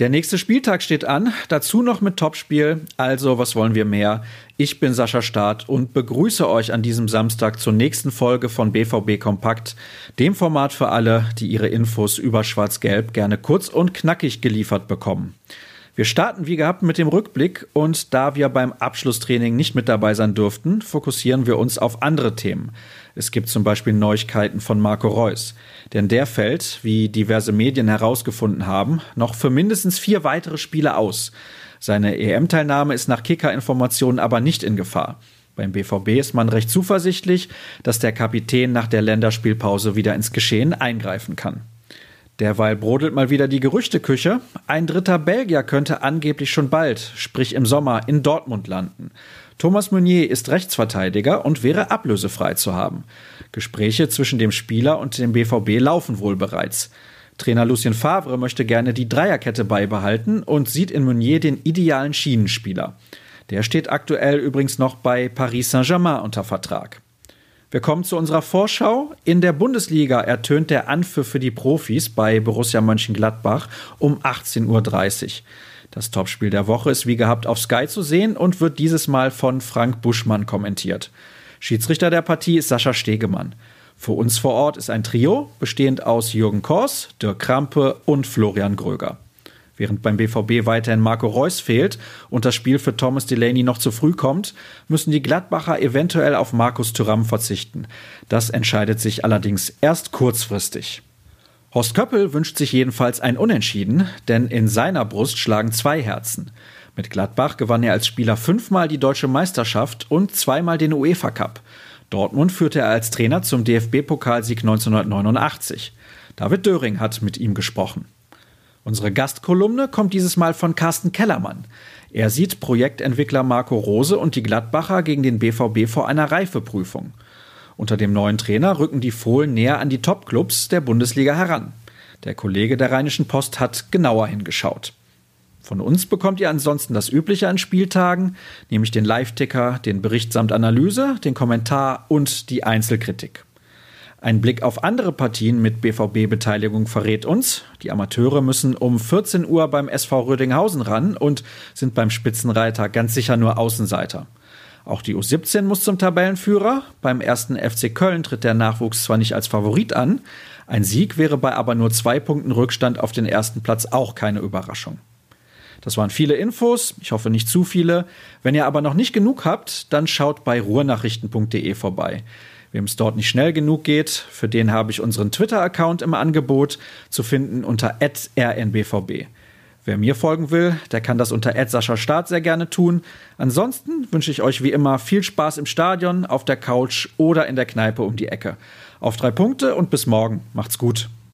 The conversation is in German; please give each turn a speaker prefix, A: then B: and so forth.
A: Der nächste Spieltag steht an, dazu noch mit Topspiel. Also, was wollen wir mehr? Ich bin Sascha Staat und begrüße euch an diesem Samstag zur nächsten Folge von BVB Kompakt, dem Format für alle, die ihre Infos über Schwarz-Gelb gerne kurz und knackig geliefert bekommen. Wir starten wie gehabt mit dem Rückblick und da wir beim Abschlusstraining nicht mit dabei sein durften, fokussieren wir uns auf andere Themen. Es gibt zum Beispiel Neuigkeiten von Marco Reus. Denn der fällt, wie diverse Medien herausgefunden haben, noch für mindestens vier weitere Spiele aus. Seine EM-Teilnahme ist nach Kicker-Informationen aber nicht in Gefahr. Beim BVB ist man recht zuversichtlich, dass der Kapitän nach der Länderspielpause wieder ins Geschehen eingreifen kann. Derweil brodelt mal wieder die Gerüchteküche. Ein dritter Belgier könnte angeblich schon bald, sprich im Sommer, in Dortmund landen. Thomas Meunier ist Rechtsverteidiger und wäre ablösefrei zu haben. Gespräche zwischen dem Spieler und dem BVB laufen wohl bereits. Trainer Lucien Favre möchte gerne die Dreierkette beibehalten und sieht in Meunier den idealen Schienenspieler. Der steht aktuell übrigens noch bei Paris Saint-Germain unter Vertrag. Wir kommen zu unserer Vorschau. In der Bundesliga ertönt der Anpfiff für die Profis bei Borussia Mönchengladbach um 18.30 Uhr. Das Topspiel der Woche ist wie gehabt auf Sky zu sehen und wird dieses Mal von Frank Buschmann kommentiert. Schiedsrichter der Partie ist Sascha Stegemann. Für uns vor Ort ist ein Trio, bestehend aus Jürgen Kors, Dirk Krampe und Florian Gröger. Während beim BVB weiterhin Marco Reus fehlt und das Spiel für Thomas Delaney noch zu früh kommt, müssen die Gladbacher eventuell auf Markus Thuram verzichten. Das entscheidet sich allerdings erst kurzfristig. Horst Köppel wünscht sich jedenfalls ein Unentschieden, denn in seiner Brust schlagen zwei Herzen. Mit Gladbach gewann er als Spieler fünfmal die deutsche Meisterschaft und zweimal den UEFA Cup. Dortmund führte er als Trainer zum DFB-Pokalsieg 1989. David Döring hat mit ihm gesprochen. Unsere Gastkolumne kommt dieses Mal von Carsten Kellermann. Er sieht Projektentwickler Marco Rose und die Gladbacher gegen den BVB vor einer Reifeprüfung. Unter dem neuen Trainer rücken die Fohlen näher an die Topclubs der Bundesliga heran. Der Kollege der Rheinischen Post hat genauer hingeschaut. Von uns bekommt ihr ansonsten das Übliche an Spieltagen, nämlich den Live-Ticker, den Bericht samt Analyse, den Kommentar und die Einzelkritik. Ein Blick auf andere Partien mit BVB-Beteiligung verrät uns, die Amateure müssen um 14 Uhr beim SV Rödinghausen ran und sind beim Spitzenreiter ganz sicher nur Außenseiter. Auch die U17 muss zum Tabellenführer. Beim ersten FC Köln tritt der Nachwuchs zwar nicht als Favorit an, ein Sieg wäre bei aber nur zwei Punkten Rückstand auf den ersten Platz auch keine Überraschung. Das waren viele Infos, ich hoffe nicht zu viele. Wenn ihr aber noch nicht genug habt, dann schaut bei ruhrnachrichten.de vorbei. Wem es dort nicht schnell genug geht, für den habe ich unseren Twitter-Account im Angebot zu finden unter rnbvb. Wer mir folgen will, der kann das unter Sascha Start sehr gerne tun. Ansonsten wünsche ich euch wie immer viel Spaß im Stadion, auf der Couch oder in der Kneipe um die Ecke. Auf drei Punkte und bis morgen. Macht's gut.